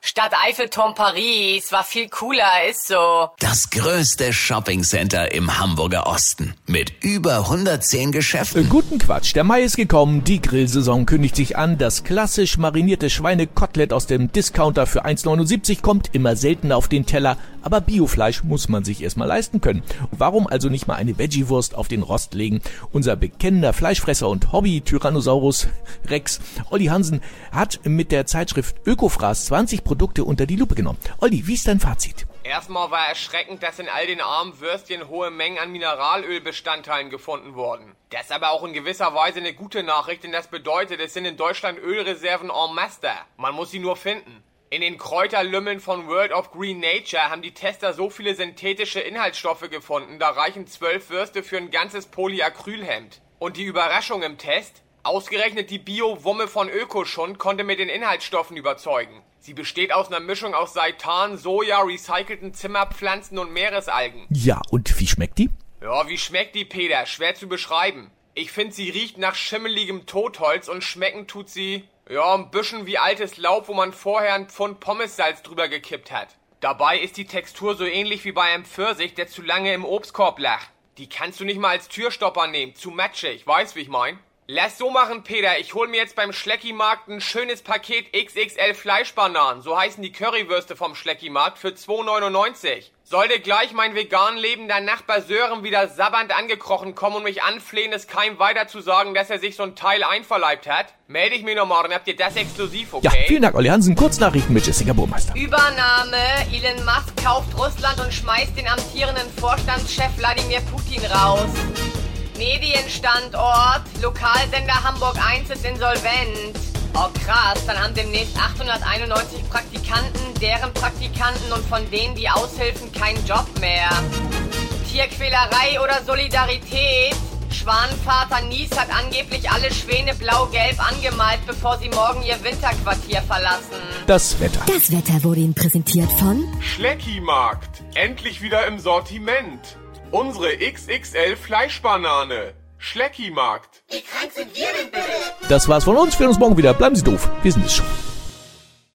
Stadt Eiffelturm Paris war viel cooler, ist so. Das größte Shoppingcenter im Hamburger Osten mit über 110 Geschäften. Guten Quatsch, der Mai ist gekommen, die Grillsaison kündigt sich an, das klassisch marinierte Schweinekotelett aus dem Discounter für 1,79 kommt immer seltener auf den Teller, aber Biofleisch muss man sich erstmal leisten können. Warum also nicht mal eine Veggie-Wurst auf den Rost legen? Unser bekennender Fleischfresser und Hobby-Tyrannosaurus Rex, Olli Hansen, hat mit der Zeitschrift Ökofraß 20 Produkte unter die Lupe genommen. Olli, wie ist dein Fazit? Erstmal war erschreckend, dass in all den armen Würstchen hohe Mengen an Mineralölbestandteilen gefunden wurden. Das ist aber auch in gewisser Weise eine gute Nachricht, denn das bedeutet, es sind in Deutschland Ölreserven en masse. Man muss sie nur finden. In den Kräuterlümmeln von World of Green Nature haben die Tester so viele synthetische Inhaltsstoffe gefunden, da reichen zwölf Würste für ein ganzes Polyacrylhemd. Und die Überraschung im Test? Ausgerechnet die Bio-Wumme von Ökoschund konnte mit den Inhaltsstoffen überzeugen. Sie besteht aus einer Mischung aus Seitan, Soja, recycelten Zimmerpflanzen und Meeresalgen. Ja, und wie schmeckt die? Ja, wie schmeckt die, Peter? Schwer zu beschreiben. Ich finde, sie riecht nach schimmeligem Totholz und schmecken tut sie, ja, ein bisschen wie altes Laub, wo man vorher ein Pfund Pommessalz drüber gekippt hat. Dabei ist die Textur so ähnlich wie bei einem Pfirsich, der zu lange im Obstkorb lag. Die kannst du nicht mal als Türstopper nehmen, zu matschig, weißt wie ich mein? Lass so machen, Peter. Ich hol mir jetzt beim Schleckimarkt ein schönes Paket XXL Fleischbananen. So heißen die Currywürste vom Schleckimarkt für 2,99. Sollte gleich mein vegan lebender Nachbar Sören wieder sabbernd angekrochen kommen und mich anflehen, es keinem weiter zu sagen, dass er sich so ein Teil einverleibt hat, melde ich mich noch morgen. Habt ihr das exklusiv, okay? Ja, vielen Dank, Olli Hansen. Kurznachrichten mit Jessica Burmeister. Übernahme. Elon Musk kauft Russland und schmeißt den amtierenden Vorstandschef Wladimir Putin raus. Medienstandort, Lokalsender Hamburg 1 ist insolvent. Oh krass, dann haben demnächst 891 Praktikanten, deren Praktikanten und von denen die Aushilfen keinen Job mehr. Tierquälerei oder Solidarität? Schwanenvater Nies hat angeblich alle Schwäne blau-gelb angemalt, bevor sie morgen ihr Winterquartier verlassen. Das Wetter. Das Wetter wurde Ihnen präsentiert von Schleckimarkt. Endlich wieder im Sortiment. Unsere XXL Fleischbanane. Schleckimarkt. Das war's von uns. Wir sehen uns morgen wieder. Bleiben Sie doof. Wir sind es schon.